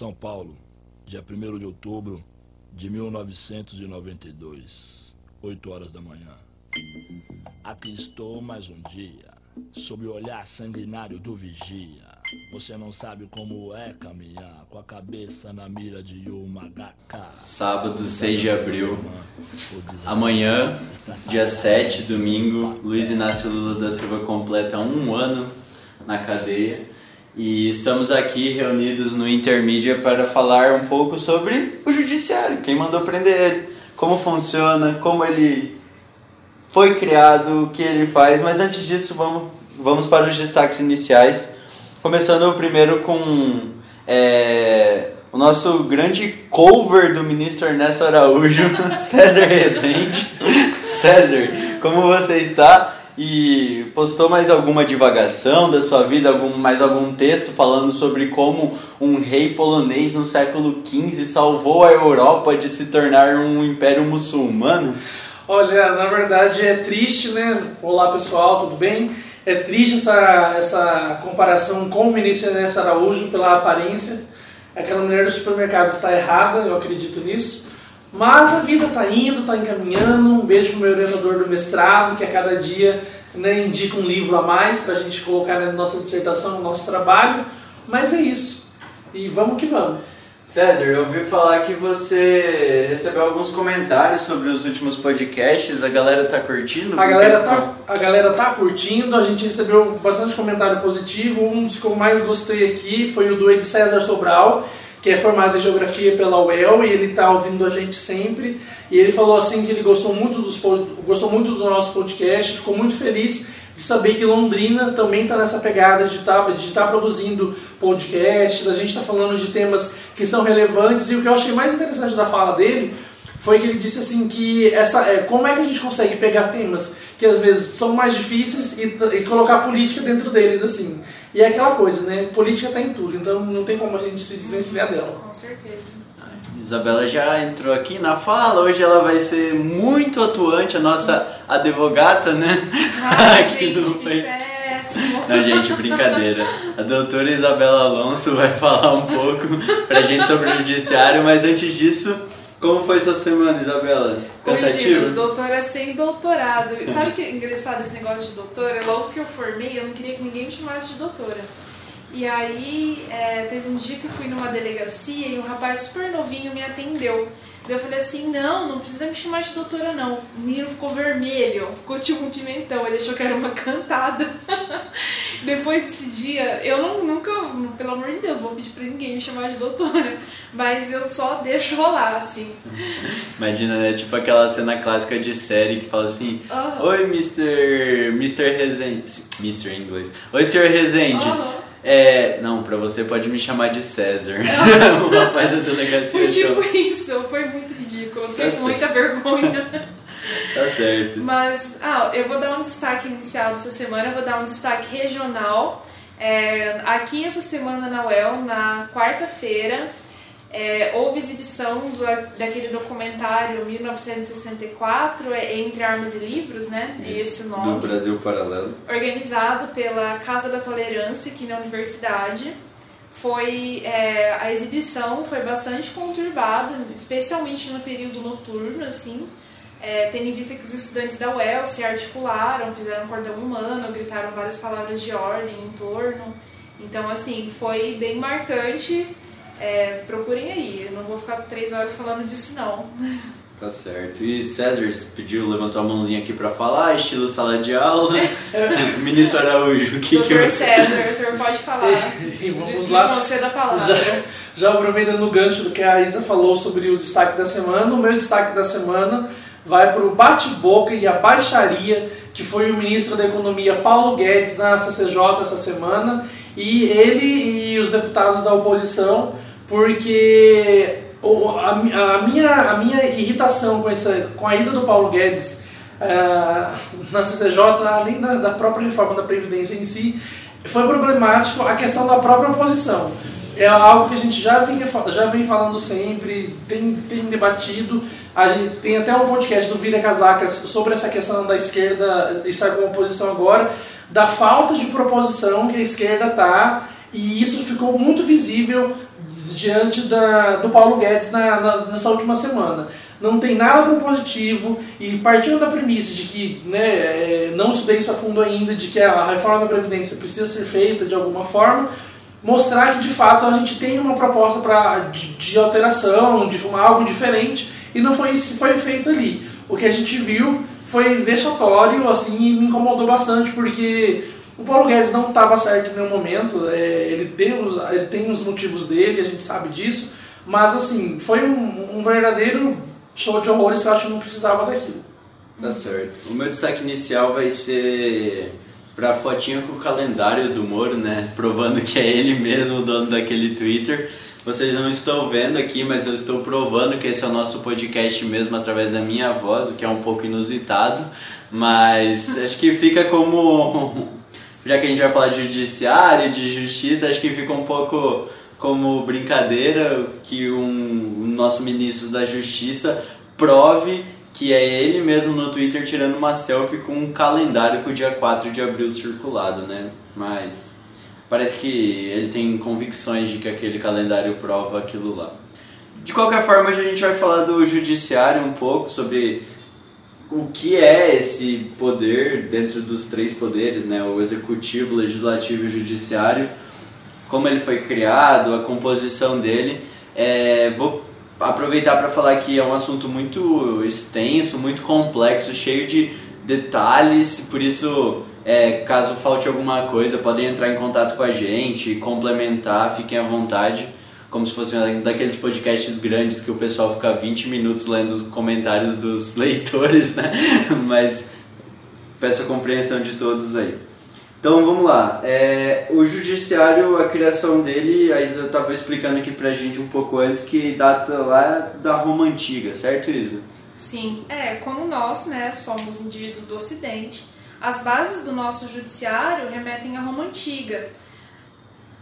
São Paulo, dia 1 de outubro de 1992, 8 horas da manhã. Aqui estou mais um dia, sob o olhar sanguinário do vigia. Você não sabe como é caminhar com a cabeça na mira de uma HK. Sábado, 6 de abril. Amanhã, dia 7, domingo, Luiz Inácio Lula da Silva completa um ano na cadeia. E estamos aqui reunidos no Intermídia para falar um pouco sobre o judiciário, quem mandou prender ele, como funciona, como ele foi criado, o que ele faz. Mas antes disso, vamos, vamos para os destaques iniciais. Começando primeiro com é, o nosso grande cover do ministro Ernesto Araújo, César Rezende. César, como você está? E postou mais alguma divagação da sua vida, algum, mais algum texto falando sobre como um rei polonês no século XV salvou a Europa de se tornar um império muçulmano? Olha, na verdade é triste, né? Olá pessoal, tudo bem? É triste essa, essa comparação com o ministro Ernesto Araújo pela aparência. Aquela mulher do supermercado está errada, eu acredito nisso. Mas a vida está indo, está encaminhando. Um beijo pro meu orientador do mestrado, que a cada dia né, indica um livro a mais para a gente colocar na nossa dissertação, no nosso trabalho. Mas é isso. E vamos que vamos. César, eu ouvi falar que você recebeu alguns comentários sobre os últimos podcasts. A galera tá curtindo? A galera tá, a galera tá curtindo, a gente recebeu bastante comentário positivo. Um dos que eu mais gostei aqui foi o do Ed César Sobral que é formado em geografia pela UEL e ele está ouvindo a gente sempre. E ele falou assim que ele gostou muito, dos, gostou muito do nosso podcast, ficou muito feliz de saber que Londrina também está nessa pegada de estar tá, de tá produzindo podcast, da gente estar tá falando de temas que são relevantes. E o que eu achei mais interessante da fala dele foi que ele disse assim que essa é, como é que a gente consegue pegar temas que às vezes são mais difíceis e, e colocar política dentro deles assim. E é aquela coisa, né? Política está em tudo, então não tem como a gente se desvencilhar dela. Com certeza. Isabela já entrou aqui na fala, hoje ela vai ser muito atuante, a nossa advogata, né? Ai, aqui gente, no que péssimo. Não, gente, brincadeira. A doutora Isabela Alonso vai falar um pouco pra gente sobre o judiciário, mas antes disso, como foi sua semana, Isabela? Cansativo? doutora sem doutorado. Sabe que é engraçado esse negócio de doutora? Logo que eu formei, eu não queria que ninguém me chamasse de doutora. E aí, é, teve um dia que eu fui numa delegacia e um rapaz super novinho me atendeu. Daí eu falei assim, não, não precisa me chamar de doutora não. O menino ficou vermelho, ficou tipo um pimentão, ele achou que era uma cantada. Depois desse dia, eu não, nunca, pelo amor de Deus, vou pedir pra ninguém me chamar de doutora, mas eu só deixo rolar, assim. Imagina, né, tipo aquela cena clássica de série que fala assim, Oi, Mr. Mr. Rezende, Mr. em inglês. Oi, Sr. Rezende. É, não, pra você pode me chamar de César. o rapaz da delegacia. Foi tipo isso, foi muito ridículo. Eu tenho tá muita vergonha. Tá certo. Mas, ah, eu vou dar um destaque inicial dessa semana, eu vou dar um destaque regional. É, aqui essa semana na UEL, na quarta-feira, é, houve exibição do, daquele documentário 1964, é, Entre Armas e Livros, né? Isso, Esse nome. Do Brasil Paralelo. Organizado pela Casa da Tolerância aqui na universidade. Foi, é, a exibição foi bastante conturbada, especialmente no período noturno, assim. É, tendo em vista que os estudantes da UEL se articularam, fizeram um cordão humano, gritaram várias palavras de ordem em torno. Então, assim, foi bem marcante é, procurem aí, eu não vou ficar três horas falando disso não. Tá certo. E César pediu, levantou a mãozinha aqui para falar, estilo sala de aula. Ministro Araújo, o que Doutor que eu... César, o senhor pode falar. e vamos lá. Você da palavra. Já, já aproveitando o gancho do que a Isa falou sobre o destaque da semana, o meu destaque da semana vai para o bate-boca e a baixaria que foi o ministro da Economia Paulo Guedes na CCJ essa semana e ele e os deputados da oposição porque a, minha, a minha irritação com, essa, com a ida do Paulo Guedes uh, na CCJ, além da, da própria reforma da Previdência em si, foi problemático a questão da própria oposição. É algo que a gente já, vinha, já vem falando sempre, tem, tem debatido. A gente, tem até um podcast do Vira Casacas sobre essa questão da esquerda estar com oposição agora, da falta de proposição que a esquerda está E isso ficou muito visível diante da, do Paulo Guedes na, na, nessa última semana. Não tem nada propositivo e partindo da premissa de que né, é, não estudei isso a fundo ainda, de que a reforma da Previdência precisa ser feita de alguma forma, mostrar que de fato a gente tem uma proposta pra, de, de alteração, de uma, algo diferente, e não foi isso que foi feito ali. O que a gente viu foi vexatório assim, e me incomodou bastante, porque o Paulo Guedes não estava certo em nenhum momento, é, ele, tem, ele tem os motivos dele, a gente sabe disso, mas assim, foi um, um verdadeiro show de horrores que eu acho que não precisava daquilo. Tá certo. O meu destaque inicial vai ser pra fotinha com o calendário do Moro, né? Provando que é ele mesmo o dono daquele Twitter. Vocês não estão vendo aqui, mas eu estou provando que esse é o nosso podcast mesmo através da minha voz, o que é um pouco inusitado. Mas acho que fica como já que a gente vai falar de judiciário, de justiça, acho que fica um pouco como brincadeira que um, um nosso ministro da Justiça prove que é ele mesmo no Twitter tirando uma selfie com um calendário com o dia 4 de abril circulado, né? Mas parece que ele tem convicções de que aquele calendário prova aquilo lá. De qualquer forma, a gente vai falar do judiciário um pouco sobre o que é esse poder dentro dos três poderes, né? O executivo, o legislativo e o judiciário, como ele foi criado, a composição dele. É, vou aproveitar para falar que é um assunto muito extenso, muito complexo, cheio de detalhes, por isso, é, caso falte alguma coisa, podem entrar em contato com a gente, complementar, fiquem à vontade como se fosse um daqueles podcasts grandes que o pessoal fica 20 minutos lendo os comentários dos leitores, né? Mas peço a compreensão de todos aí. Então vamos lá. É, o judiciário, a criação dele, a Isa estava explicando aqui pra gente um pouco antes que data lá da Roma Antiga, certo Isa? Sim, é, como nós, né, somos indivíduos do Ocidente, as bases do nosso judiciário remetem à Roma Antiga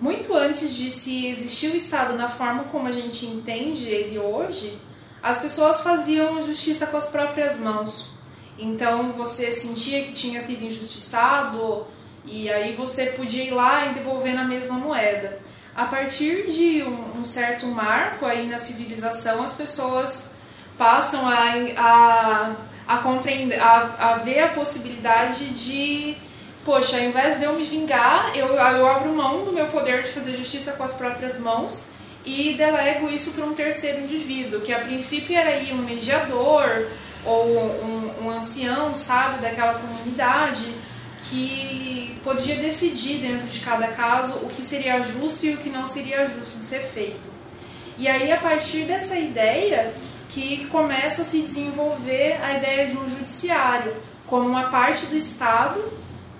muito antes de se existir o Estado na forma como a gente entende ele hoje, as pessoas faziam justiça com as próprias mãos. Então você sentia que tinha sido injustiçado e aí você podia ir lá e devolver na mesma moeda. A partir de um, um certo marco aí na civilização, as pessoas passam a, a, a compreender, a, a ver a possibilidade de poxa, ao invés de eu me vingar, eu, eu abro mão do meu poder de fazer justiça com as próprias mãos e delego isso para um terceiro indivíduo, que a princípio era aí um mediador ou um, um ancião, sabe, daquela comunidade, que podia decidir dentro de cada caso o que seria justo e o que não seria justo de ser feito. E aí, a partir dessa ideia, que começa a se desenvolver a ideia de um judiciário como uma parte do Estado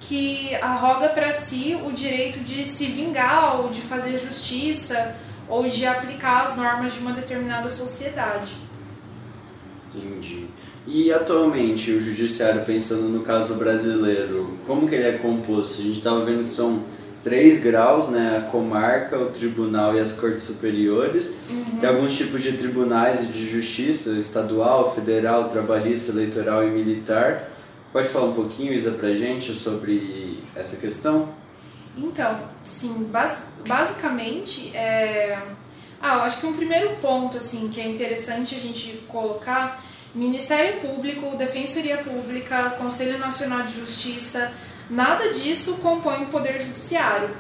que arroga para si o direito de se vingar ou de fazer justiça ou de aplicar as normas de uma determinada sociedade. Entendi. E atualmente o judiciário, pensando no caso brasileiro, como que ele é composto? A gente estava vendo que são três graus, né? A comarca, o tribunal e as cortes superiores. Uhum. Tem alguns tipos de tribunais de justiça, estadual, federal, trabalhista, eleitoral e militar. Pode falar um pouquinho, Isa, pra gente sobre essa questão? Então, sim, bas basicamente, é... ah, eu acho que um primeiro ponto assim que é interessante a gente colocar, Ministério Público, Defensoria Pública, Conselho Nacional de Justiça, nada disso compõe o Poder Judiciário.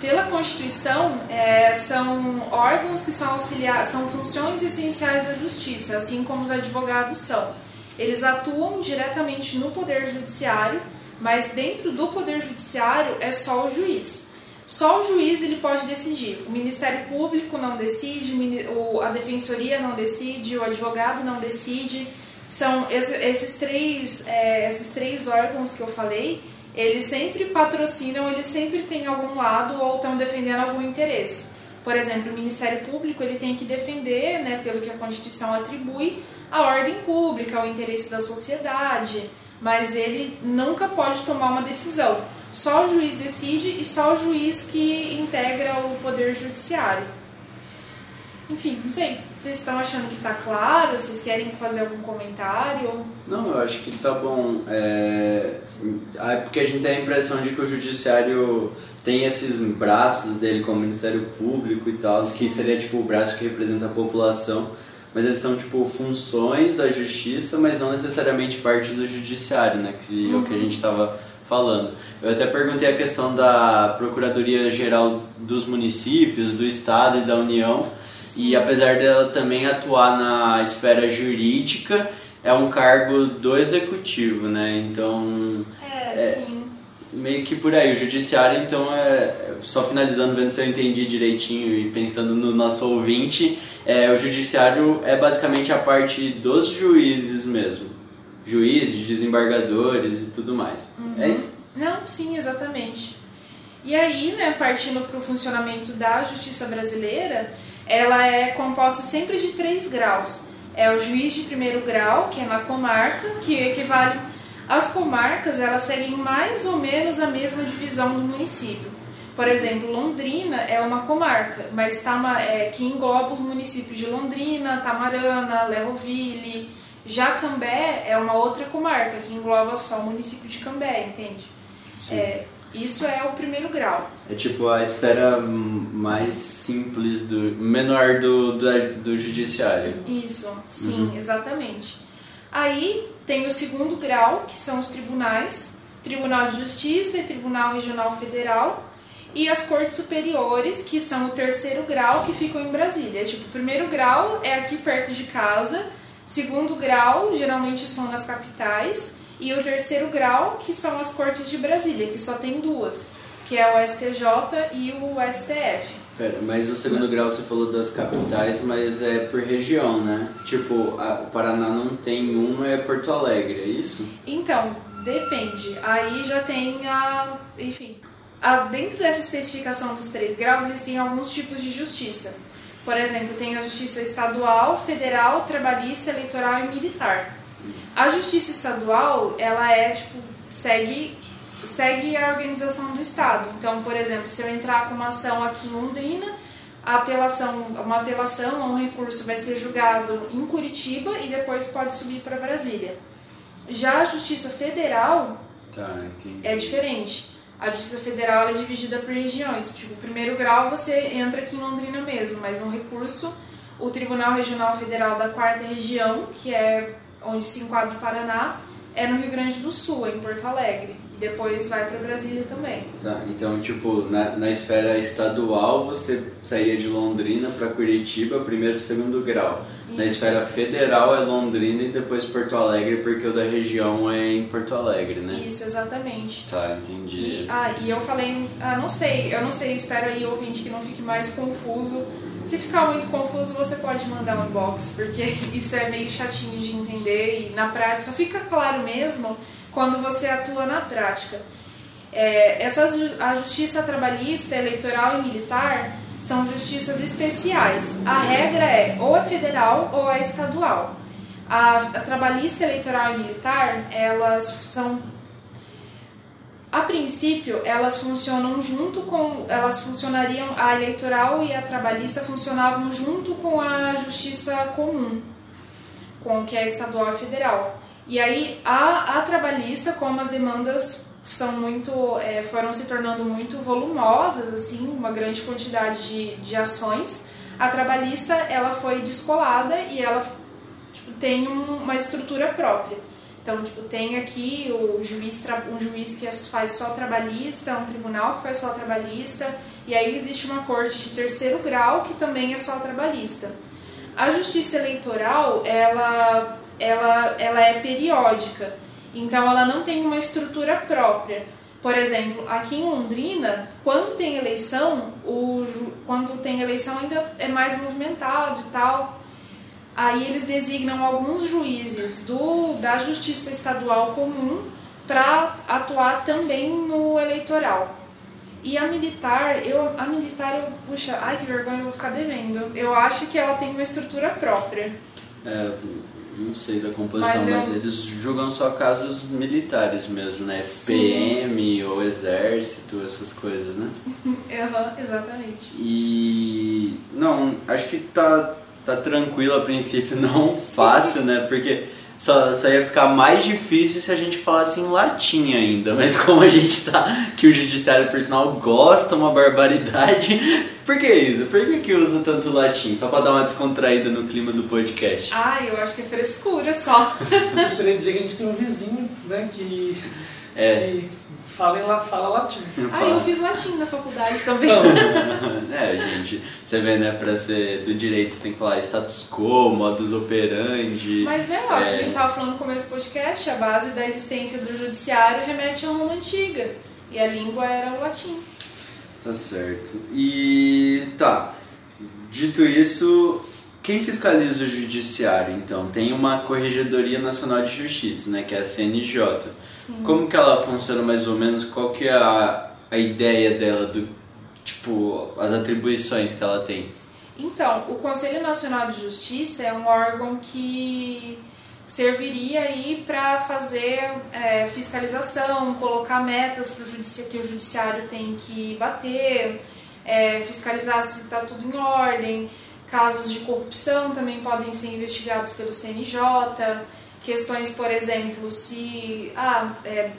Pela Constituição, é, são órgãos que são auxiliar, são funções essenciais da Justiça, assim como os advogados são. Eles atuam diretamente no Poder Judiciário, mas dentro do Poder Judiciário é só o juiz. Só o juiz ele pode decidir. O Ministério Público não decide, a Defensoria não decide, o advogado não decide. São esses três, é, esses três órgãos que eu falei, eles sempre patrocinam, eles sempre têm algum lado ou estão defendendo algum interesse. Por exemplo, o Ministério Público ele tem que defender, né, pelo que a Constituição atribui, a ordem pública, o interesse da sociedade, mas ele nunca pode tomar uma decisão. Só o juiz decide e só o juiz que integra o poder judiciário. Enfim, não sei. Vocês estão achando que está claro? Vocês querem fazer algum comentário? Não, eu acho que está bom. É... Porque a gente tem a impressão de que o judiciário tem esses braços dele como Ministério Público e tal, que seria tipo o braço que representa a população, mas eles são tipo funções da justiça, mas não necessariamente parte do judiciário, né? Que é o que a gente estava falando. Eu até perguntei a questão da Procuradoria Geral dos municípios, do Estado e da União, e apesar dela também atuar na esfera jurídica, é um cargo do executivo, né? Então. É, É. sim. Meio que por aí, o judiciário, então, é. Só finalizando, vendo se eu entendi direitinho e pensando no nosso ouvinte, é, o judiciário é basicamente a parte dos juízes mesmo. Juízes, desembargadores e tudo mais. É isso? Não, sim, exatamente. E aí, né, partindo para o funcionamento da justiça brasileira, ela é composta sempre de três graus. É o juiz de primeiro grau, que é na comarca, que equivale. As comarcas, elas seguem mais ou menos a mesma divisão do município. Por exemplo, Londrina é uma comarca, mas Tama, é, que engloba os municípios de Londrina, Tamarana, Lerroville. Já Cambé é uma outra comarca, que engloba só o município de Cambé, entende? Sim. É, isso é o primeiro grau. É tipo a esfera mais simples, do menor do, do, do judiciário. Isso, sim, exatamente. Aí tem o segundo grau, que são os tribunais, Tribunal de Justiça e Tribunal Regional Federal, e as cortes superiores, que são o terceiro grau, que ficam em Brasília. Tipo, o primeiro grau é aqui perto de casa, segundo grau geralmente são nas capitais, e o terceiro grau, que são as cortes de Brasília, que só tem duas, que é o STJ e o STF. Pera, mas o segundo grau você falou das capitais, mas é por região, né? Tipo, a- o Paraná não tem um, é Porto Alegre, é isso? Então, depende. Aí já tem a. Enfim. a- dentro dessa especificação dos três graus, existem alguns tipos de justiça. Por exemplo, tem a justiça estadual, federal, trabalhista, eleitoral e militar. A justiça estadual, ela é, tipo, segue, segue a organização do Estado. Então, por exemplo, se eu entrar com uma ação aqui em Londrina, a apelação, uma apelação ou um recurso vai ser julgado em Curitiba e depois pode subir para Brasília. Já a Justiça Federal Tá, é diferente. A Justiça Federal é dividida por regiões. Tipo, o primeiro grau você entra aqui em Londrina mesmo, mas um recurso, o Tribunal Regional Federal da Quarta Região, que é onde se enquadra o Paraná, é no Rio Grande do Sul, em Porto Alegre. E depois vai para Brasília também. Tá, então, tipo, na, na esfera estadual você sairia de Londrina para Curitiba, primeiro e segundo grau. Na Isso. esfera federal é Londrina e depois Porto Alegre, porque o da região é em Porto Alegre, né? Isso, exatamente. Tá, entendi. E, ah, e eu falei, ah, não sei, eu não sei, espero aí, ouvinte, que não fique mais confuso. Se ficar muito confuso, você pode mandar um inbox, porque isso é meio chatinho de entender e na prática só fica claro mesmo quando você atua na prática. É, essas, a justiça trabalhista, eleitoral e militar são justiças especiais. A regra é ou é federal ou é estadual. A, a trabalhista, eleitoral e militar, elas são a princípio, elas funcionam junto com. Elas funcionariam. A eleitoral e a trabalhista funcionavam junto com a justiça comum, com que é estadual e federal. E aí, a, a trabalhista, como as demandas são muito. é, foram se tornando muito volumosas, assim, uma grande quantidade de, de ações, a trabalhista ela foi descolada e ela tipo, tem um- uma estrutura própria. Então, tipo, tem aqui o juiz, um juiz que faz só trabalhista, um tribunal que faz só trabalhista, e aí existe uma corte de terceiro grau que também é só trabalhista. A justiça eleitoral, ela, ela, ela é periódica, então ela não tem uma estrutura própria. Por exemplo, aqui em Londrina, quando tem eleição, o, quando tem eleição ainda é mais movimentado e tal. Aí eles designam alguns juízes do, da Justiça Estadual Comum para atuar também no eleitoral. E a militar, eu, a militar, eu, puxa, ai que vergonha, eu vou ficar devendo. Eu acho que ela tem uma estrutura própria. É, não sei da composição, Mas eles julgam só casos militares mesmo, né? Sim. PM ou exército, essas coisas, né? Aham, exatamente. E não, acho que tá, tá tranquilo a princípio, não fácil, né? Porque Só, só ia ficar mais difícil se a gente falasse em latim ainda, mas como a gente tá, que o judiciário por sinal gosta uma barbaridade, por que isso? Por que, que usa tanto latim? Só pra dar uma descontraída no clima do podcast. Ah, eu acho que é frescura só. Eu gostaria de dizer que a gente tem um vizinho, né, que, É. que fala, em la, fala latim. Ah, eu fiz latim na faculdade também. é, gente, você vê, né, pra ser do direito você tem que falar status quo, modus operandi. Mas é, ó, que a É. gente estava falando no começo do podcast, a base da existência do judiciário remete a Roma antiga. E a língua era o latim. Tá certo. E tá. Dito isso, quem fiscaliza o judiciário, então? Tem uma Corregedoria Nacional de Justiça, né, que é a CNJ. Sim. Como que ela funciona mais ou menos? Qual que é a, a ideia dela do tipo as atribuições que ela tem? Então, o Conselho Nacional de Justiça é um órgão que serviria aí para fazer é, fiscalização, colocar metas pro judici que o judiciário tem que bater, é, fiscalizar se está tudo em ordem. Casos de corrupção também podem ser investigados pelo CNJ. Questões, por exemplo, se ah, é,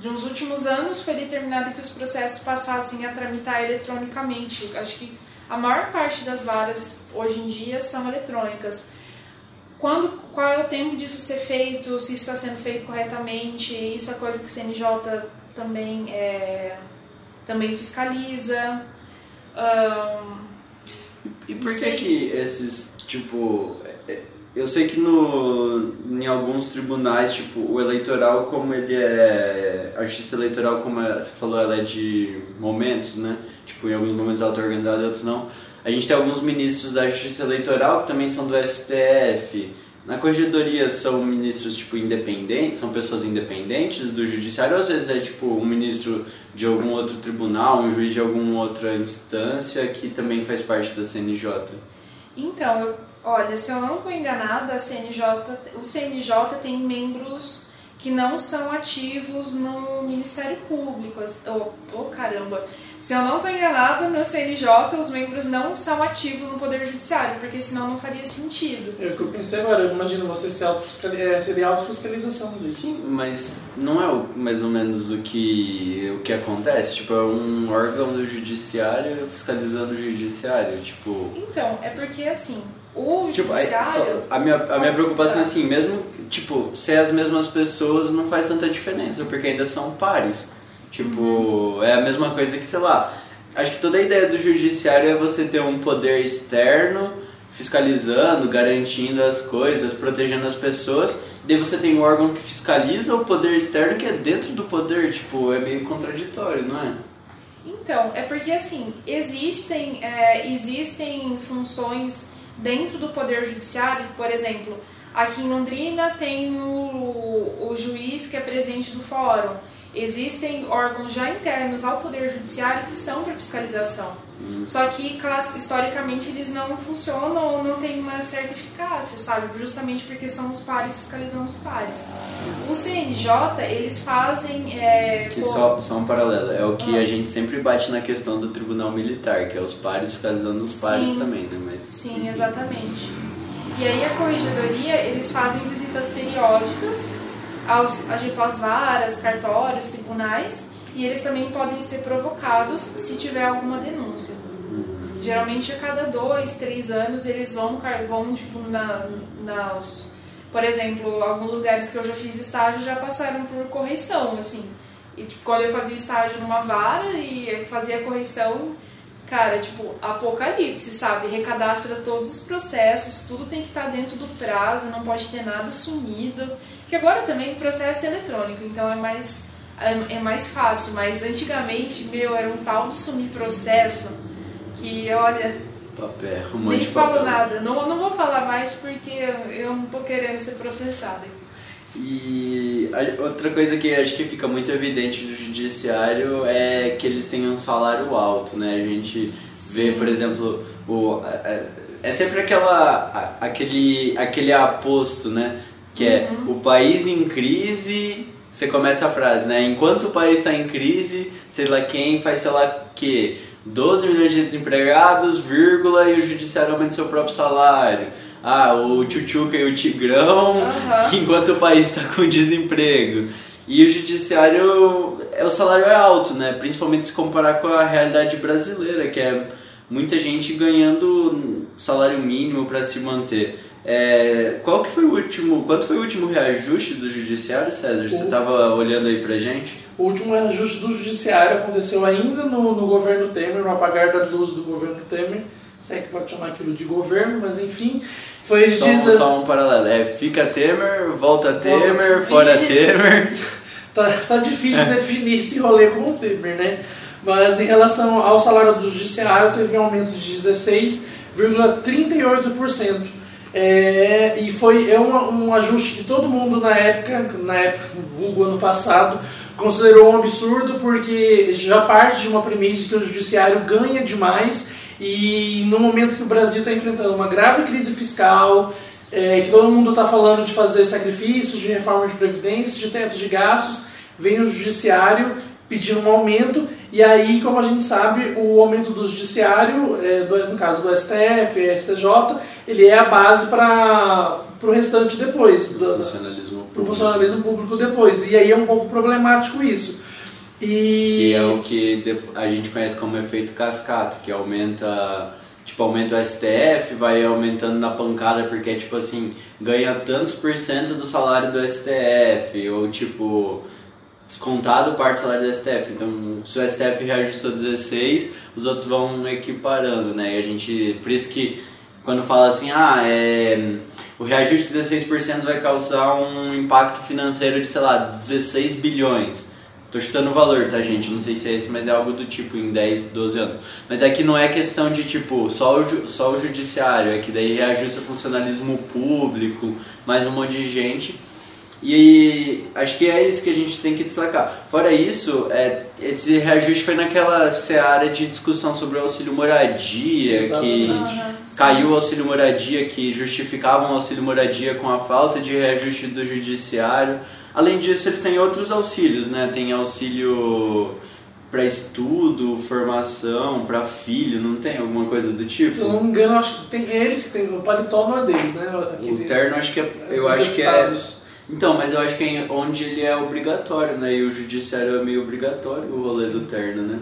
de uns últimos anos foi determinado que os processos passassem a tramitar eletronicamente. Acho que a maior parte das varas hoje em dia são eletrônicas. Quando, qual é o tempo disso ser feito, se isso está sendo feito corretamente, isso é coisa que o CNJ também, é, também fiscaliza. Ahn, E por que que esses, tipo, eu sei que no, em alguns tribunais, tipo, o eleitoral, como ele é, a justiça eleitoral, como é- você falou, ela é de momentos, né? Tipo, em alguns momentos ela está organizada, em outros não. A gente tem alguns ministros da justiça eleitoral que também são do STF. Na corregedoria são ministros, tipo, independentes, são pessoas independentes do judiciário, ou às vezes é, tipo, um ministro de algum outro tribunal, um juiz de alguma outra instância que também faz parte da CNJ. Então, eu, olha, se eu não estou enganada, a CNJ, o CNJ tem membros que não são ativos no Ministério Público. Oh, oh, caramba! Se eu não estou enganada, no CNJ os membros não são ativos no Poder Judiciário, porque senão não faria sentido. É isso que eu pensei agora. Imagina você ser autofiscali é, seria autofiscalização disso. Sim, mas não é o- mais ou menos o que, o que acontece? Tipo, é um órgão do judiciário fiscalizando o judiciário, tipo... Então, é porque assim, o Tipo, Judiciário. a, minha, a minha preocupação é assim, mesmo, tipo, ser as mesmas pessoas não faz tanta diferença, porque ainda são pares. Tipo, é a mesma coisa que, sei lá, acho que toda a ideia do judiciário é você ter um poder externo fiscalizando, garantindo as coisas, protegendo as pessoas, daí você tem um órgão que fiscaliza o poder externo que é dentro do poder, tipo, é meio contraditório, não é? Então, é porque assim, existem, é, existem funções dentro do Poder Judiciário, por exemplo, aqui em Londrina tem o, o juiz que é presidente do fórum. Existem órgãos já internos ao Poder Judiciário que são para fiscalização. Só que, historicamente, eles não funcionam ou não têm uma certa eficácia, sabe? Justamente porque são os pares fiscalizando os pares. O CNJ, eles fazem... É, Que só, só um paralelo, é o que a gente sempre bate na questão do tribunal militar, que é os pares fiscalizando os pares Sim. também, né? Mas, Sim, exatamente. E aí a corregedoria, eles fazem visitas periódicas aos, às varas, cartórios, tribunais, e eles também podem ser provocados se tiver alguma denúncia. Geralmente a cada dois, três anos eles vão, vão tipo, na, nas... Por exemplo, alguns lugares que eu já fiz estágio já passaram por correição, assim. E tipo, quando eu fazia estágio numa vara e fazia correição, cara, tipo, apocalipse, sabe? Recadastra todos os processos, tudo tem que estar dentro do prazo, não pode ter nada sumido. Que agora também o processo é eletrônico, então é mais, é, é mais fácil, mas antigamente, meu, era um tal de sumir processo que, olha, papel, um nem falo papel. nada. Não, não vou falar mais porque eu não tô querendo ser processada aqui. E outra coisa que acho que fica muito evidente do judiciário é que eles têm um salário alto, né? A gente vê, por exemplo, o, é sempre aquela, aquele, aquele aposto, né? Que é o país em crise, você começa a frase, né? Enquanto o país está em crise, sei lá quem faz sei lá que 12 milhões de desempregados, vírgula, e o judiciário aumenta seu próprio salário. ah, o Tchutchuca e o Tigrão, Uhum. enquanto o país está com desemprego. E o judiciário, é, o salário é alto, né? Principalmente se comparar com a realidade brasileira, que é muita gente ganhando salário mínimo para se manter. É, qual que foi o último, quanto foi o último reajuste do judiciário, César? Você estava olhando aí pra gente? O último reajuste do judiciário aconteceu ainda no, no governo Temer, no apagar das luzes do governo Temer. Se é que pode chamar aquilo de governo, mas enfim. Foi Só, um- diz- só um paralelo. É, fica Temer, volta Temer, fora Temer. Tá, tá difícil definir esse rolê com o Temer, né? Mas em relação ao salário do judiciário, teve um aumento de 16,38%. É, e foi é um, um ajuste que todo mundo na época, na época, vulgo ano passado, considerou um absurdo porque já parte de uma premissa que o judiciário ganha demais e no momento que o Brasil está enfrentando uma grave crise fiscal, é, que todo mundo está falando de fazer sacrifícios, de reforma de previdência, de teto de gastos, vem o judiciário pedir um aumento e aí, como a gente sabe, o aumento do judiciário, é, do- no caso do STF, STJ, ele é a base para o restante depois, do- Funcionalismo para o funcionalismo público depois. E aí é um pouco problemático isso. E Que é o que a gente conhece como efeito cascata, que aumenta, tipo, aumenta o STF, vai aumentando na pancada, porque tipo assim, ganha tantos por cento do salário do STF, ou tipo, descontado parte do salário do STF. Então, se o STF reajustou 16, os outros vão equiparando, né? E a gente, por isso que quando fala assim, ah, é, o reajuste de 16% vai causar um impacto financeiro de, sei lá, 16 bilhões. Tô chutando o valor, tá, gente? Não sei se é esse, mas é algo do tipo em 10, 12 anos. Mas é que não é questão de, tipo, só o, só o judiciário, é que daí reajusta funcionalismo público, mais um monte de gente. E acho que é isso que a gente tem que destacar. Fora isso, é, esse reajuste foi naquela seara de discussão sobre o auxílio moradia, que caiu o auxílio moradia, que justificavam o auxílio moradia com a falta de reajuste do judiciário. Além disso, eles têm outros auxílios, né? Tem auxílio para estudo, formação, para filho, não tem alguma coisa do tipo? se eu não me engano, acho que tem eles que tem. O paletó não é deles, né? Aquele- O terno acho que é, eu acho que é deputados. Então, mas eu acho que é onde ele é obrigatório, né? E o judiciário é meio obrigatório o rolê do terno, né?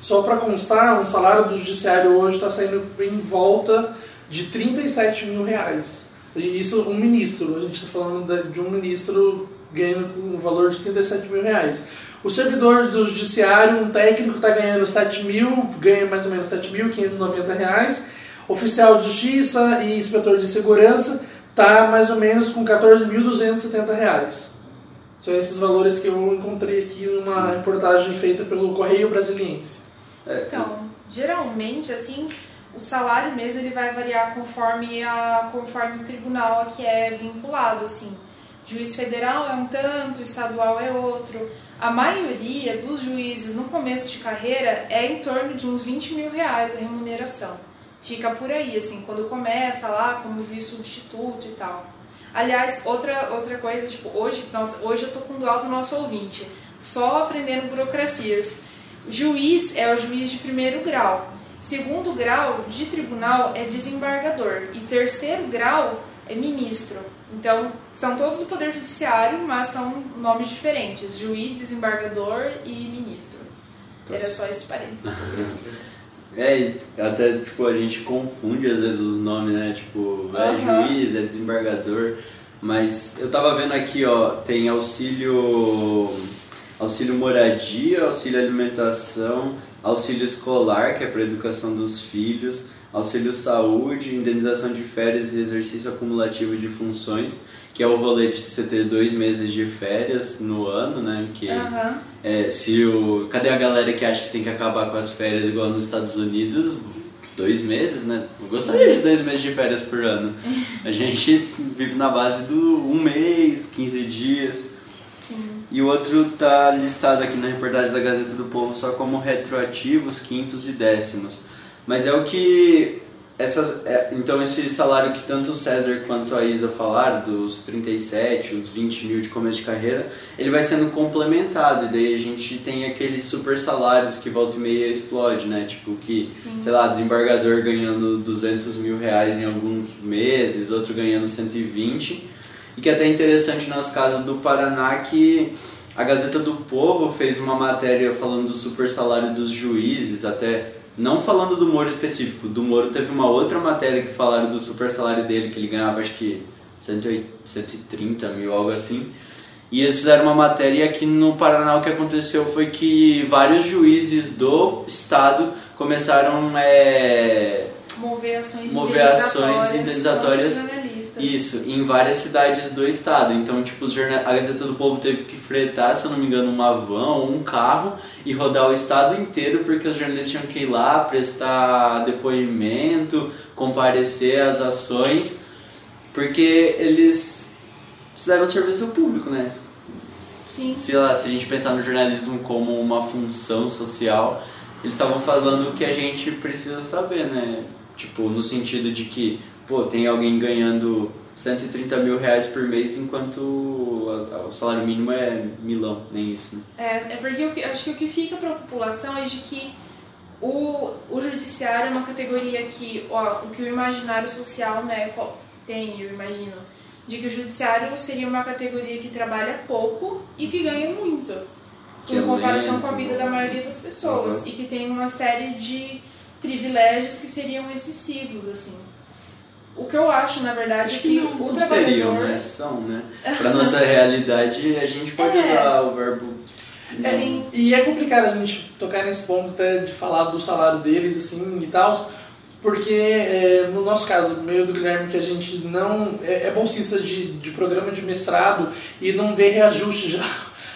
Só para constar, um salário do judiciário hoje está saindo em volta de 37 mil reais. E isso um ministro, a gente está falando de- de um ministro ganhando um valor de 37 mil reais. O servidor do judiciário, um técnico está ganhando 7 mil, ganha mais ou menos 7.590 reais. Oficial de justiça e inspetor de segurança está mais ou menos com 14.270 reais. São esses valores que eu encontrei aqui numa reportagem feita pelo Correio Brasiliense. Então, geralmente, assim, o salário mesmo ele vai variar conforme, a, conforme o tribunal a que é vinculado, assim. Juiz federal é um tanto, estadual é outro. A maioria dos juízes no começo de carreira é em torno de uns 20 mil reais a remuneração. Fica por aí, assim, quando começa lá como juiz substituto e tal. Aliás, outra, outra coisa, tipo, hoje, nossa, hoje eu tô com dó do nosso ouvinte, só aprendendo burocracias. Juiz é o juiz de primeiro grau. Segundo grau de tribunal é desembargador. E terceiro grau é ministro. Então, são todos do Poder Judiciário, mas são nomes diferentes: juiz, desembargador e ministro. Era só esse parênteses. É, até tipo, a gente confunde às vezes os nomes, né? Tipo, é Aham. juiz, é desembargador. Mas eu tava vendo aqui, ó, tem auxílio. Auxílio moradia, auxílio alimentação, auxílio escolar, que é para educação dos filhos, auxílio saúde, indenização de férias e exercício acumulativo de funções, que é o rolê de você ter dois meses de férias no ano, né? Que Aham. é, se o. Cadê a galera que acha que tem que acabar com as férias igual nos Estados Unidos? Dois meses, né? Eu gostaria de dois meses de férias por ano. A gente vive na base do um mês, 15 dias. Sim. E o outro tá listado aqui na reportagem da Gazeta do Povo só como retroativos, quintos e décimos. Mas é o que essas, é, então esse salário que tanto o César quanto a Isa falaram, dos 37, os 20 mil de começo de carreira, ele vai sendo complementado, e daí a gente tem aqueles super salários que volta e meia explode, né? Tipo que, Sim. sei lá, desembargador ganhando 200 mil reais em alguns meses, outro ganhando 120, e que é até interessante nosso caso do Paraná que a Gazeta do Povo fez uma matéria falando do super salário dos juízes, até não falando do Moro específico, do Moro teve uma outra matéria que falaram do super salário dele, que ele ganhava acho que 130 mil, algo assim. E eles fizeram uma matéria e aqui no Paraná o que aconteceu foi que vários juízes do estado começaram é, mover ações mover ações indenizatórias isso, em várias cidades do estado. Então, tipo, a Gazeta do Povo teve que fretar, se eu não me engano, uma van ou um carro e rodar o estado inteiro porque os jornalistas tinham que ir lá prestar depoimento, comparecer às ações, porque eles fizeram serviço público, né? Sim. Se, lá, se a gente pensar no jornalismo como uma função social, eles estavam falando o que a gente precisa saber, né? Tipo, no sentido de que pô, tem alguém ganhando 130 mil reais por mês enquanto o salário mínimo é milão, nem isso. Né? É, é porque eu acho que o que fica para a população é de que o, o judiciário é uma categoria que, ó, o que o imaginário social né, tem, eu imagino, de que o judiciário seria uma categoria que trabalha pouco e que ganha muito, que em é comparação lento, com a vida da maioria das pessoas, uhum. e que tem uma série de privilégios que seriam excessivos, assim. O que eu acho, na verdade, acho é que, não, o não seriam, né? São, né? Pra nossa realidade, a gente pode é. usar o verbo é, Sim. E é complicado a gente tocar nesse ponto até de falar do salário deles assim e tal, porque é, no nosso caso, meio do Guilherme, que a gente não é, é bolsista de, de programa de mestrado e não vê reajuste já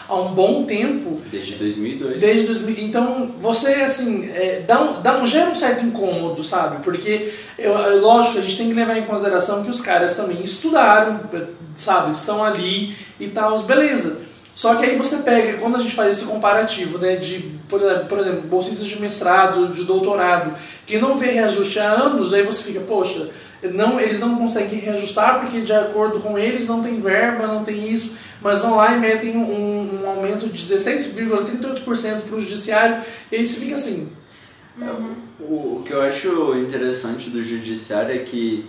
há um bom tempo. Desde 2002. Desde 2000. Então, você, assim, é, dá, um, dá um, gera um certo incômodo, sabe? Porque, eu, é lógico, a gente tem que levar em consideração que os caras também estudaram, sabe? Estão ali e tal, beleza. Só que aí você pega, quando a gente faz esse comparativo, né, de, por exemplo, por exemplo, bolsistas de mestrado, de doutorado, que não vê reajuste há anos, aí você fica, poxa, não, eles não conseguem reajustar porque de acordo com eles não tem verba, não tem isso, mas vão lá e metem um, um aumento de 16,38% para o judiciário e aí você fica assim. Uhum. O, o que eu acho interessante do judiciário é que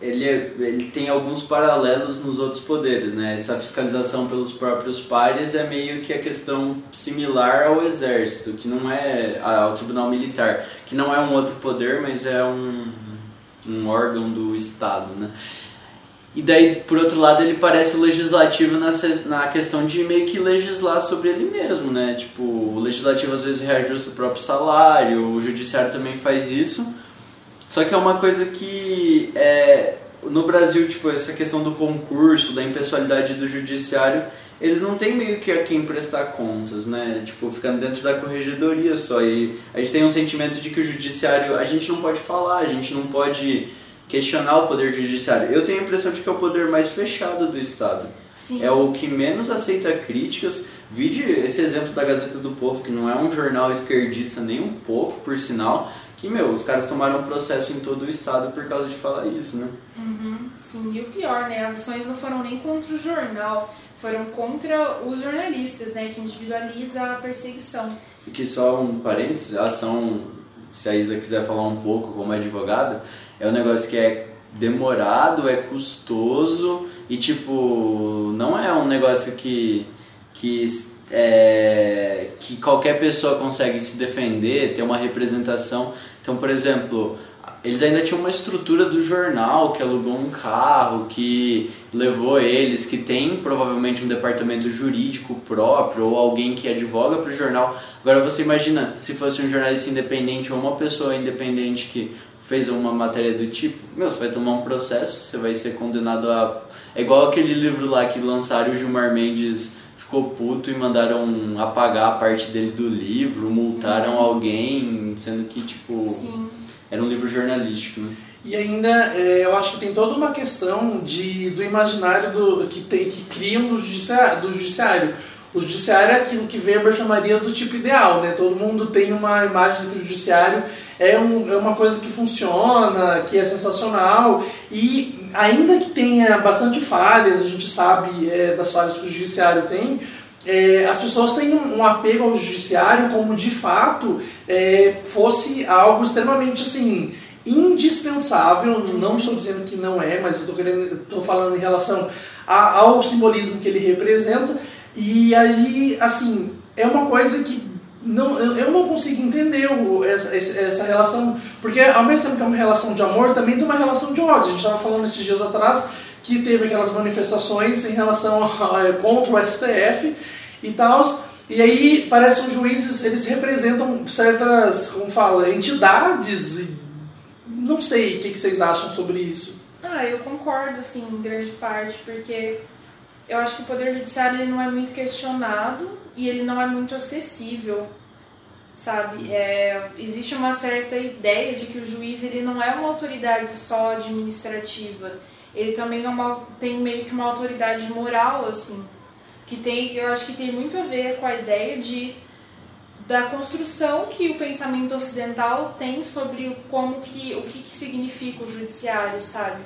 ele, é, ele tem alguns paralelos nos outros poderes, né? Essa fiscalização pelos próprios pares é meio que a questão similar ao exército, que não é ao tribunal militar, que não é um outro poder, mas é um um órgão do Estado, né? E daí, por outro lado, ele parece legislativo na, na questão de meio que legislar sobre ele mesmo, né? Tipo, o legislativo às vezes reajusta o próprio salário, o judiciário também faz isso. Só que é uma coisa que é, no Brasil, tipo, essa questão do concurso, da impessoalidade do judiciário, eles não têm meio que a quem prestar contas, né? Tipo, ficando dentro da corregedoria só. E a gente tem um sentimento de que o judiciário, a gente não pode falar, a gente não pode questionar o poder judiciário. Eu tenho a impressão de que é o poder mais fechado do Estado. Sim. É o que menos aceita críticas. Vide esse exemplo da Gazeta do Povo, que não é um jornal esquerdista nem um pouco, por sinal, que, meu, os caras tomaram um processo em todo o Estado por causa de falar isso, né? Uhum, sim, e o pior, né? As ações não foram nem contra o jornal, foram contra os jornalistas, né, que individualiza a perseguição. E que só um parênteses, a ação, se a Isa quiser falar um pouco como advogada, é um negócio que é demorado, é custoso e tipo, não é um negócio que que é, que qualquer pessoa consegue se defender, ter uma representação. Então, por exemplo, eles ainda tinham uma estrutura do jornal que alugou um carro, que levou eles, que tem provavelmente um departamento jurídico próprio ou alguém que advoga para o jornal. Agora você imagina se fosse um jornalista independente ou uma pessoa independente que fez uma matéria do tipo, meu, você vai tomar um processo, você vai ser condenado a. É igual aquele livro lá que lançaram o Gilmar Mendes ficou puto e mandaram apagar a parte dele do livro, multaram uhum. alguém, sendo que tipo. Sim era um livro jornalístico. Né? E ainda é, eu acho que tem toda uma questão de, do imaginário do, que, tem, que criam no judiciário, do judiciário. O judiciário é aquilo que Weber chamaria do tipo ideal, né? Todo mundo tem uma imagem de que o judiciário é, um, é uma coisa que funciona, que é sensacional e ainda que tenha bastante falhas, a gente sabe é, das falhas que o judiciário tem, é, as pessoas têm um, apego ao judiciário como de fato é, fosse algo extremamente assim indispensável. Não estou dizendo que não é, mas estou falando em relação a, ao simbolismo que ele representa. E aí, assim, é uma coisa que não, eu não consigo entender o, essa, essa relação, porque ao mesmo tempo que é uma relação de amor, também tem uma relação de ódio. A gente estava falando esses dias atrás que teve aquelas manifestações em relação a, a, contra o STF e tal. E aí parece que os juízes eles representam certas, como fala, entidades. Não sei o que, que vocês acham sobre isso. Ah, eu concordo, assim, em grande parte, porque eu acho que o Poder Judiciário ele não é muito questionado e ele não é muito acessível, sabe? É, existe uma certa ideia de que o juiz ele não é uma autoridade só administrativa, ele também é uma, tem meio que uma autoridade moral, assim, que tem, eu acho que tem muito a ver com a ideia de da construção que o pensamento ocidental tem sobre como que o que, que significa o judiciário, sabe?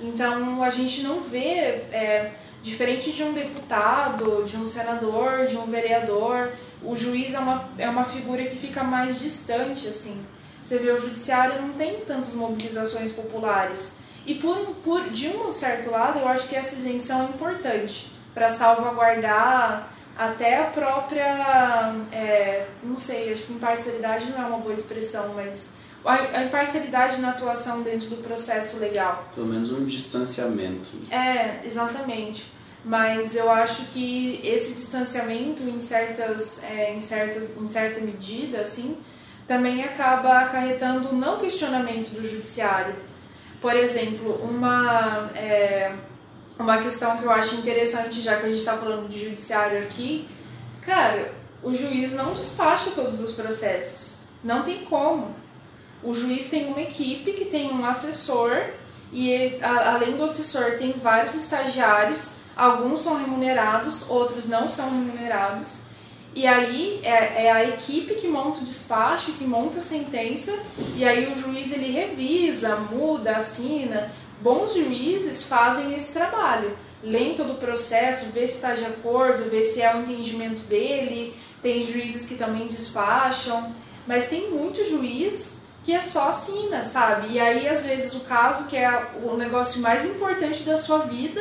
Então a gente não vê é, Diferente de um deputado, de um senador, de um vereador, o juiz é uma, é uma figura que fica mais distante, assim. Você vê, o judiciário não tem tantas mobilizações populares. E por, por de um certo lado, eu acho que essa isenção é importante para salvaguardar até a própria, é, não sei, acho que imparcialidade não é uma boa expressão, mas a imparcialidade na atuação dentro do processo legal. Pelo menos um distanciamento. É, exatamente. Mas eu acho que esse distanciamento, em, certas, é, em, certas, em certa medida, assim, também acaba acarretando não questionamento do judiciário. Por exemplo, uma, é, uma questão que eu acho interessante, já que a gente está falando de judiciário aqui, cara, o juiz não despacha todos os processos. Não tem como o juiz tem uma equipe que tem um assessor e a, além do assessor tem vários estagiários, alguns são remunerados, outros não são remunerados. E aí é, é, a equipe que monta o despacho, que monta a sentença, e aí o juiz ele revisa, muda, assina. Bons juízes fazem esse trabalho. Leem todo o processo, vê se está de acordo, vê se é o entendimento dele. Tem juízes que também despacham, mas tem muito juiz que é só assina, sabe? E aí, às vezes, o caso que é o negócio mais importante da sua vida,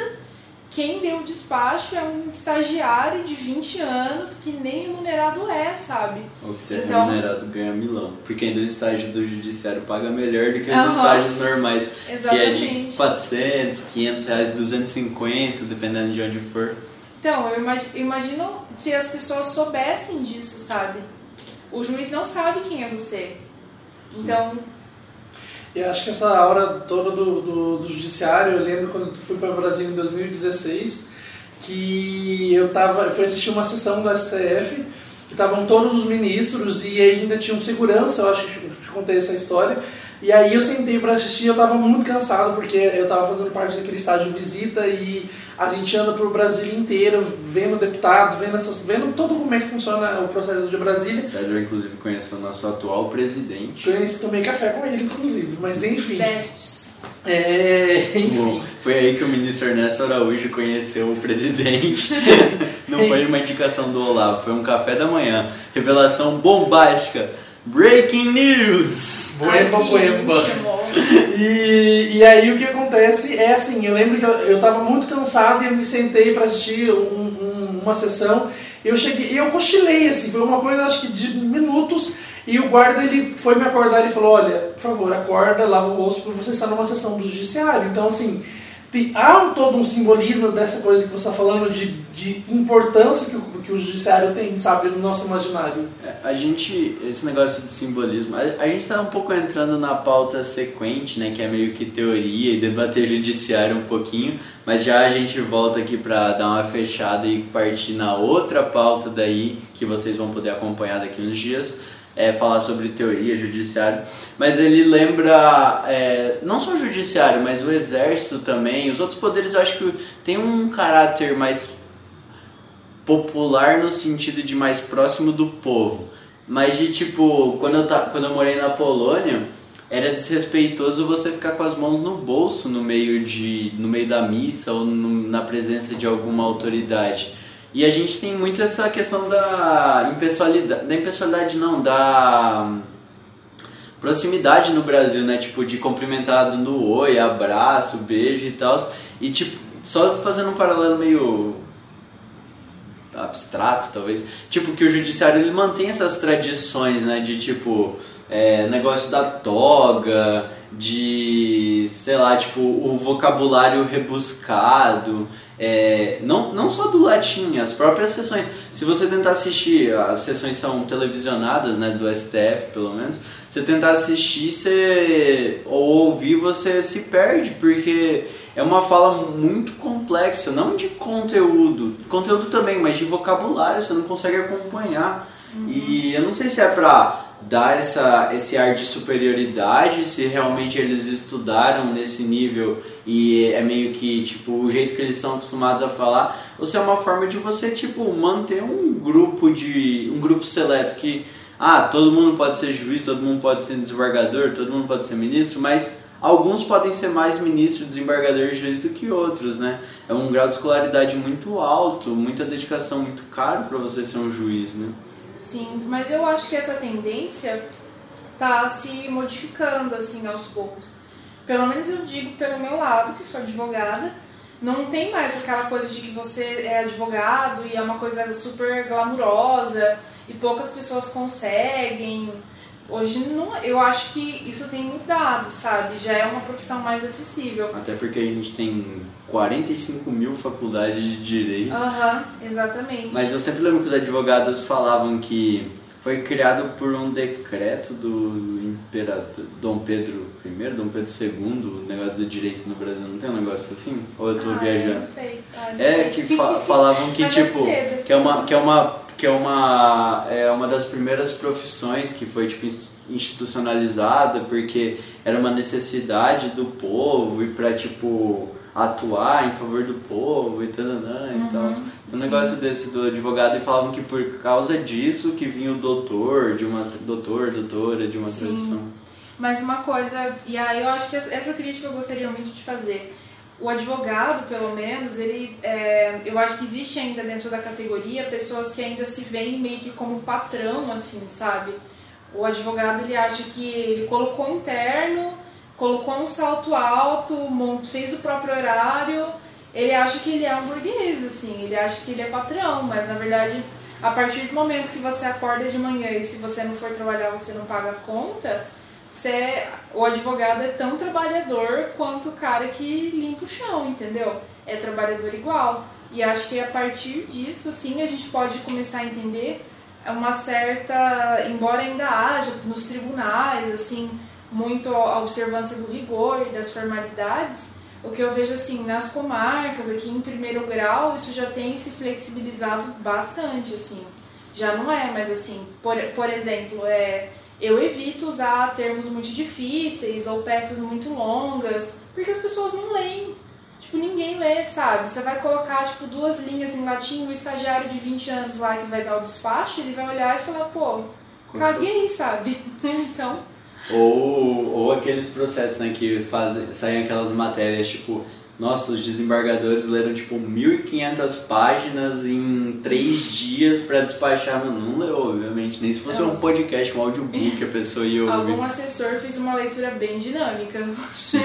quem deu o despacho é um estagiário de 20 anos que nem remunerado é, sabe? Ou que se é então, remunerado ganha milão. Porque ainda o estágio do judiciário paga melhor do que os uhum. estágios normais. Exatamente. Que é de 400, 500 reais, 250, dependendo de onde for. Então, eu imagino se as pessoas soubessem disso, sabe? O juiz não sabe quem é você. Então. E acho que essa aura toda do, do, do judiciário, eu lembro quando fui para o Brasil em 2016, que eu tava, eu fui assistir uma sessão do STF, que estavam todos os ministros e ainda tinha um segurança, eu acho que eu te contei essa história, e aí eu sentei para assistir, eu estava muito cansado porque eu estava fazendo parte daquele estágio visita e a gente anda pro Brasil inteiro, vendo deputado, vendo essas, vendo todo como é que funciona o processo de Brasília. César inclusive conheceu o nosso atual presidente. Conheci, tomei café com ele inclusive, mas enfim. Bestes. É, enfim. Bom, foi aí que o ministro Ernesto Araújo conheceu o presidente. Não foi uma indicação do Olavo, foi um café da manhã. Revelação bombástica Breaking News! Boemba, boemba. E, e aí o que acontece é assim, eu lembro que eu, eu tava muito cansado e eu me sentei para assistir um, um, uma sessão. Eu cheguei, eu cochilei assim, foi uma coisa acho que de minutos. E o guarda ele foi me acordar e falou: Olha, por favor, acorda, lava o rosto, porque você está numa sessão do judiciário. Então, assim, tem, há um, todo um simbolismo dessa coisa que você está falando de, de importância que o, que o judiciário tem, sabe, no nosso imaginário. É, a gente, esse negócio de simbolismo, a, a gente está um pouco entrando na pauta sequente, né, que é meio que teoria e debater judiciário um pouquinho, mas já a gente volta aqui para dar uma fechada e partir na outra pauta daí que vocês vão poder acompanhar daqui uns dias é, falar sobre teoria, judiciário, mas ele lembra é, não só o judiciário, mas o exército também. Os outros poderes eu acho que tem um caráter mais popular no sentido de mais próximo do povo. Mas de tipo, quando eu, ta, quando eu morei na Polônia, era desrespeitoso você ficar com as mãos no bolso no meio, de, no meio da missa ou no, na presença de alguma autoridade. E a gente tem muito essa questão da impessoalidade, da impessoalidade não, da proximidade no Brasil, né? Tipo, de cumprimentar dando oi, abraço, beijo e tal. E tipo, só fazendo um paralelo meio abstrato, talvez. Tipo, que o judiciário ele mantém essas tradições, né? De tipo, é, negócio da toga, de, sei lá, tipo, o vocabulário rebuscado, é, não, não só do latim, as próprias sessões. Se você tentar assistir, as sessões são televisionadas, né, do STF pelo menos, você tentar assistir você, ou ouvir, você se perde, porque é uma fala muito complexa, não de conteúdo, conteúdo também, mas de vocabulário, você não consegue acompanhar. Uhum. E eu não sei se é pra dar essa, esse ar de superioridade, se realmente eles estudaram nesse nível e é meio que tipo o jeito que eles são acostumados a falar, ou se é uma forma de você tipo manter um grupo de um grupo seleto que ah, todo mundo pode ser juiz, todo mundo pode ser desembargador, todo mundo pode ser ministro, mas alguns podem ser mais ministro, desembargador e juiz do que outros, né? É um grau de escolaridade muito alto, muita dedicação, muito caro para você ser um juiz, né? Sim, mas eu acho que essa tendência tá se modificando assim aos poucos. Pelo menos eu digo pelo meu lado, que sou advogada, não tem mais aquela coisa de que você é advogado e é uma coisa super glamurosa e poucas pessoas conseguem. Hoje não, eu acho que isso tem mudado, sabe? Já é uma profissão mais acessível. Até porque a gente tem 45 mil faculdades de direito. Aham, uhum, exatamente. Mas eu sempre lembro que os advogados falavam que foi criado por um decreto do imperador Dom Pedro I, Dom Pedro II, o negócio do direito no Brasil. Não tem um negócio assim? Ou eu tô ah, viajando? não sei. Ah, não é, sei. que fa falavam que, tipo, ser, que, é uma, que é uma que é uma, é uma das primeiras profissões que foi tipo, institucionalizada porque era uma necessidade do povo e para tipo atuar em favor do povo e tal, uhum, então um negócio desse do advogado e falavam que por causa disso que vinha o doutor de uma doutor doutora de uma sim. tradição mas uma coisa e aí eu acho que essa crítica eu gostaria muito de fazer o advogado, pelo menos, ele, é, eu acho que existe ainda dentro da categoria pessoas que ainda se veem meio que como patrão, assim, sabe? O advogado, ele acha que ele colocou um terno, colocou um salto alto, fez o próprio horário, ele acha que ele é um burguês, assim, ele acha que ele é patrão, mas na verdade, a partir do momento que você acorda de manhã e se você não for trabalhar, você não paga a conta o advogado é tão trabalhador quanto o cara que limpa o chão, entendeu? É trabalhador igual. E acho que a partir disso, assim, a gente pode começar a entender uma certa, embora ainda haja nos tribunais, assim, muito a observância do rigor e das formalidades, o que eu vejo assim nas comarcas aqui em primeiro grau isso já tem se flexibilizado bastante assim já não é mais assim por, por exemplo é eu evito usar termos muito difíceis ou peças muito longas, porque as pessoas não leem. Tipo, ninguém lê, sabe? Você vai colocar, tipo, duas linhas em latim, o estagiário de 20 anos lá que vai dar o despacho, ele vai olhar e falar, pô, caguei, sabe? então... Ou, ou aqueles processos, né, que fazem, saem aquelas matérias, tipo, nossa, os desembargadores leram tipo 1.500 páginas em 3 dias para despachar. Mano, não leu, obviamente. Nem se fosse um podcast, um audiobook, a pessoa ia ouvir. Algum assessor fez uma leitura bem dinâmica. Sim.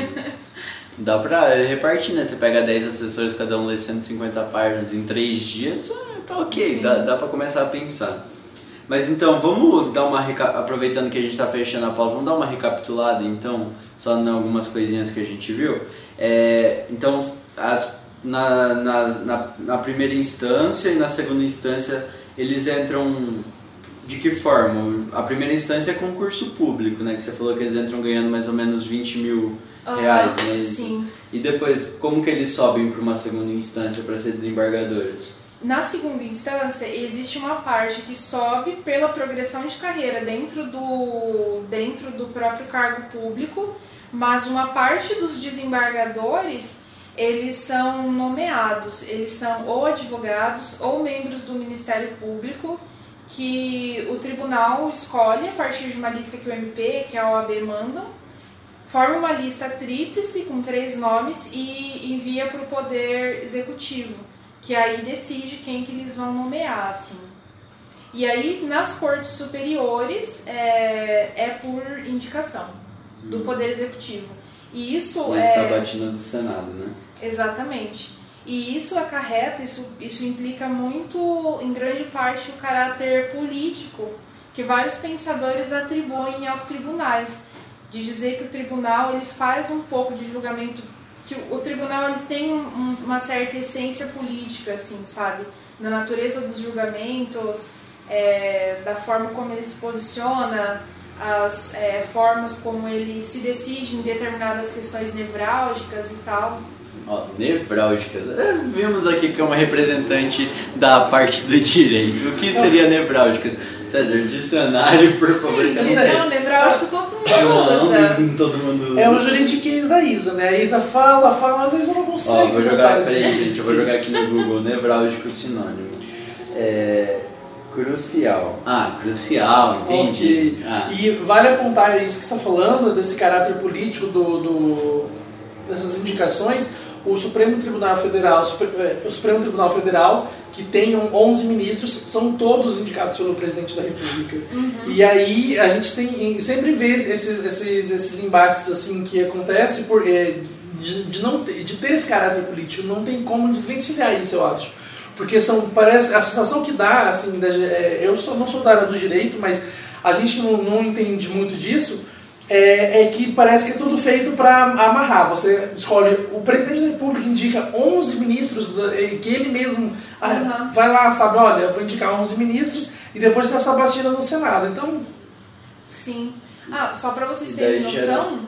Dá pra repartir, né? Você pega 10 assessores, cada um lê 150 páginas em 3 dias, é, tá ok, dá, dá pra começar a pensar. Mas então, vamos dar uma aproveitando que a gente está fechando a pauta, vamos dar uma recapitulada então, só em algumas coisinhas que a gente viu. É, então, as, na, na, na, na, primeira instância e na segunda instância, eles entram de que forma? A primeira instância é concurso público, né? Que você falou que eles entram ganhando mais ou menos 20 mil reais, né? Sim. E depois, como que eles sobem para uma segunda instância para ser desembargadores? Na segunda instância, existe uma parte que sobe pela progressão de carreira dentro do, dentro do próprio cargo público, mas uma parte dos desembargadores eles são nomeados, eles são ou advogados ou membros do Ministério Público que o tribunal escolhe a partir de uma lista que o MP, que a OAB mandam, forma uma lista tríplice com três nomes e envia para o poder executivo, que aí decide quem que eles vão nomear, assim. E aí nas cortes superiores é, é por indicação do poder executivo. E isso E é sabatina do Senado, né? Exatamente. E isso acarreta, isso, isso implica muito, em grande parte, o caráter político que vários pensadores atribuem aos tribunais, de dizer que o tribunal ele faz um pouco de julgamento, que o, o tribunal ele tem um- uma certa essência política, assim, sabe? Na natureza dos julgamentos, é, da forma como ele se posiciona, as é, formas como ele se decide em determinadas questões nevrálgicas e tal. Ó, nevrálgicas. É, vimos aqui que é uma representante da parte do direito. O que seria nevrálgicas? César, dicionário, por favor. sei. Não, nevrálgico todo todo mundo. É o juridiquês da Isa, né? A Isa fala, fala, mas vezes eu não consigo. Ó, vou jogar, peraí, gente, eu vou jogar aqui no Google, nevrálgico sinônimo. É. Crucial. Ah, crucial, entendi. Ah, E vale apontar isso que você está falando, desse caráter político do, do- dessas indicações. O Supremo Tribunal Federal, o Supre- eh, Supremo Tribunal Federal, que tem um 11 ministros, são todos indicados pelo presidente da República. E aí a gente tem sempre vê esses, esses, esses embates assim que acontecem por eh, de, de não ter, de ter esse caráter político, não tem como desvencilhar isso, eu acho. Porque são parece a sensação que dá assim, da, eh, eu sou, não sou da área do direito, mas a gente não, não entende muito disso. É, é que parece que é tudo feito para amarrar. Você escolhe o presidente da República indica 11 ministros que ele mesmo Aham. vai lá, sabe, olha, eu vou indicar 11 ministros e depois tem essa batida no Senado. Então, Sim. Ah, só pra vocês terem noção,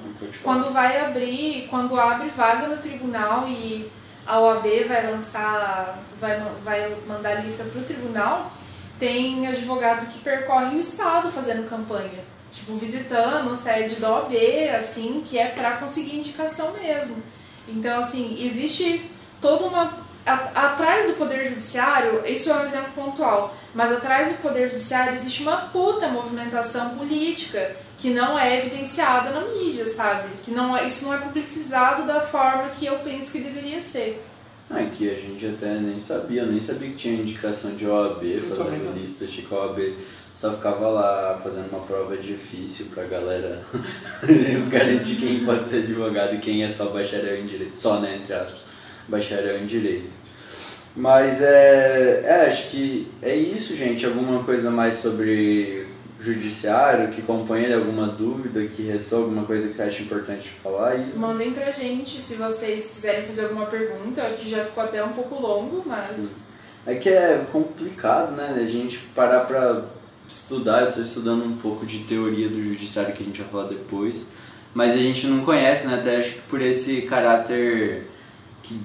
quando vai abrir, quando abre vaga no tribunal e a OAB vai lançar, vai, vai mandar a lista pro tribunal, tem advogado que percorre o estado fazendo campanha. Tipo, visitando sede da OAB, assim, que é pra conseguir indicação mesmo. Então, assim, existe toda uma. a- atrás do Poder Judiciário, isso é um exemplo pontual, mas atrás do Poder Judiciário existe uma puta movimentação política que não é evidenciada na mídia, sabe? Que não é, isso não é publicizado da forma que eu penso que deveria ser. Ah, que a gente até nem sabia, eu nem sabia que tinha indicação de OAB, fazendo lista, a OAB só ficava lá fazendo uma prova difícil pra galera garantir quem pode ser advogado e quem é só bacharel em direito. Só, né, entre aspas, bacharel em direito. Mas é, é, acho que é isso, gente. Alguma coisa mais sobre judiciário que compõe ele, alguma dúvida que restou, alguma coisa que você acha importante falar? Isa? Mandem pra gente se vocês quiserem fazer alguma pergunta. Eu acho que já ficou até um pouco longo, mas. É que é complicado, né? A gente parar pra estudar. Eu tô estudando um pouco de teoria do judiciário que a gente vai falar depois. Mas a gente não conhece, né? Até acho que por esse caráter. Que,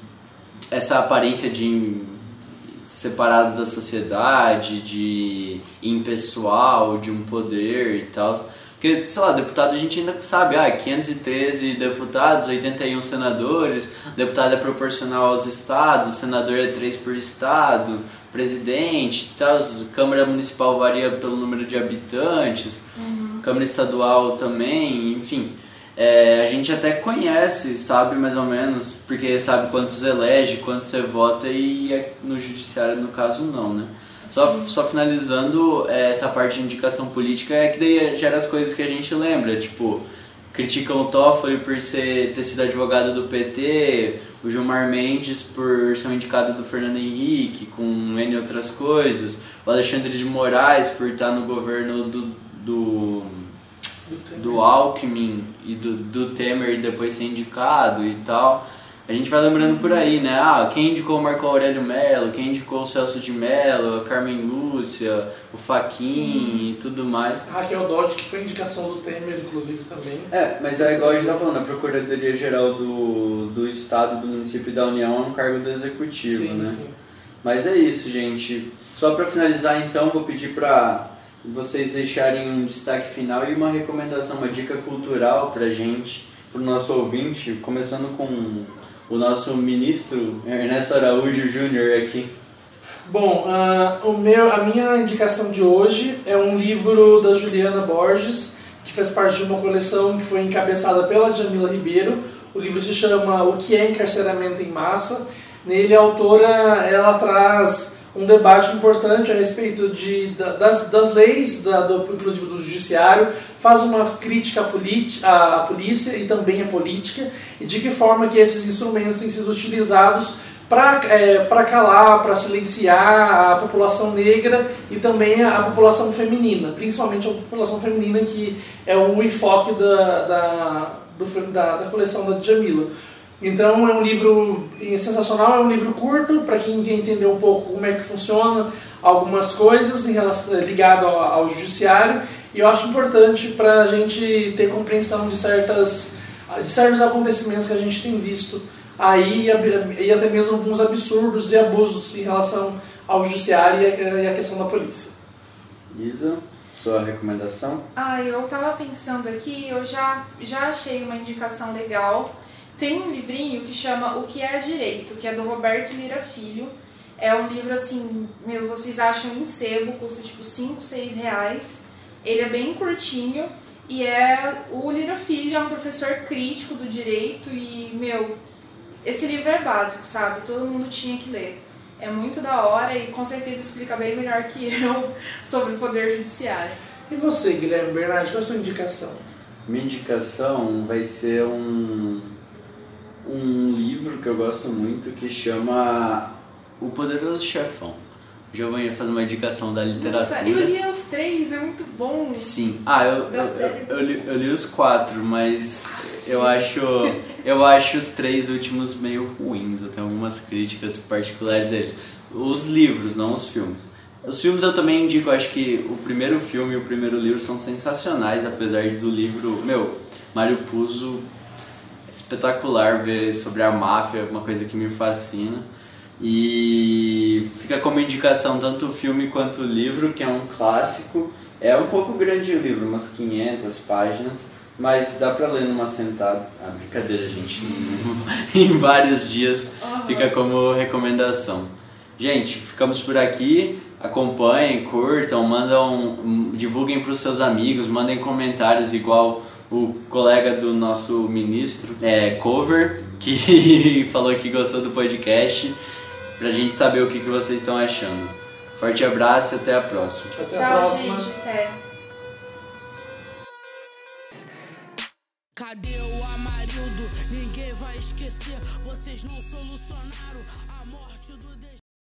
essa aparência de separado da sociedade, de impessoal, de um poder e tal. Porque, sei lá, deputado a gente ainda sabe, ah, 513 deputados, 81 senadores, deputado é proporcional aos estados, senador é 3 por estado, presidente tal, Câmara Municipal varia pelo número de habitantes, Câmara Estadual também, enfim. É, a gente até conhece, sabe mais ou menos, porque sabe quantos elege, quantos você vota e é- no judiciário, no caso, não, né? Só, Sim. só finalizando é, essa parte de indicação política, é que daí gera as coisas que a gente lembra, tipo, criticam o Toffoli por ser, ter sido advogado do PT, o Gilmar Mendes por ser um indicado do Fernando Henrique, com N outras coisas, o Alexandre de Moraes por estar no governo do, do, do Alckmin e do, do Temer e depois ser indicado e tal. A gente vai lembrando por aí, né? Ah, quem indicou o Marco Aurélio Mello, quem indicou o Celso de Mello, a Carmen Lúcia, o Faquin e tudo mais. a Raquel Dodge, que foi indicação do Temer, inclusive, também. É, mas é igual a gente tá falando, a Procuradoria Geral do, do Estado, do Município e da União é um cargo do Executivo, sim, né? sim. Mas é isso, gente. Só pra finalizar, então, vou pedir pra vocês deixarem um destaque final e uma recomendação, uma dica cultural pra gente, pro nosso ouvinte, começando com o nosso ministro Ernesto Araújo Júnior aqui. Bom, uh, o meu, a minha indicação de hoje é um livro da Juliana Borges, que faz parte de uma coleção que foi encabeçada pela Jamila Ribeiro. O livro se chama O que é encarceramento em massa. Nele a autora ela traz um debate importante a respeito de, das, das leis, da, do, inclusive do judiciário, faz uma crítica à, à polícia e também à política, e de que forma que esses instrumentos têm sido utilizados para é, calar, para silenciar a população negra e também a, a, população feminina, principalmente a população feminina que é o enfoque da, da, do, da, da coleção da Jamila. Então é um livro sensacional, é um livro curto para quem quer entender um pouco como é que funciona algumas coisas em relação, ligado ao, ao judiciário e eu acho importante para a gente ter compreensão de certas de certos acontecimentos que a gente tem visto aí e até mesmo alguns absurdos e abusos em relação ao judiciário e a questão da polícia. Isa, sua recomendação? Ah, eu estava pensando aqui, eu já, já achei uma indicação legal. Tem um livrinho que chama O que é Direito, que é do Roberto Lira Filho. É um livro assim, meu, vocês acham em sebo, custa tipo 5, 6 reais. Ele é bem curtinho e é o Lira Filho é um professor crítico do direito e, meu, esse livro é básico, sabe? Todo mundo tinha que ler. É muito da hora e com certeza explica bem melhor que eu sobre o poder judiciário. E você, Guilherme Bernardi, qual é a sua indicação? Minha indicação vai ser um, um livro que eu gosto muito que chama O Poderoso Chefão. Já vou fazer uma indicação da literatura. Nossa, eu li os três, é muito bom. Sim. Ah, eu, eu, eu, eu, li, eu li os quatro, mas eu acho, eu acho os três últimos meio ruins. Eu tenho algumas críticas particulares a eles. Os livros, não os filmes. Os filmes eu também indico, acho que o primeiro filme e o primeiro livro são sensacionais, apesar do livro, meu, Mário Puzo, espetacular ver sobre a máfia, uma coisa que me fascina. E fica como indicação tanto o filme quanto o livro, que é um clássico. É um pouco grande o livro, umas 500 páginas, mas dá pra ler numa sentada. Ah, brincadeira, gente. em vários dias fica como recomendação. Gente, ficamos por aqui. Acompanhem, curtam, mandam, divulguem para os seus amigos, mandem comentários igual o colega do nosso ministro, é, Cover, que falou que gostou do podcast pra gente saber o que, que vocês estão achando. Forte abraço e até a próxima. Até Tchau, a próxima. gente. Até. Cadê o Amarildo? Ninguém vai esquecer. Vocês não solucionaram a morte do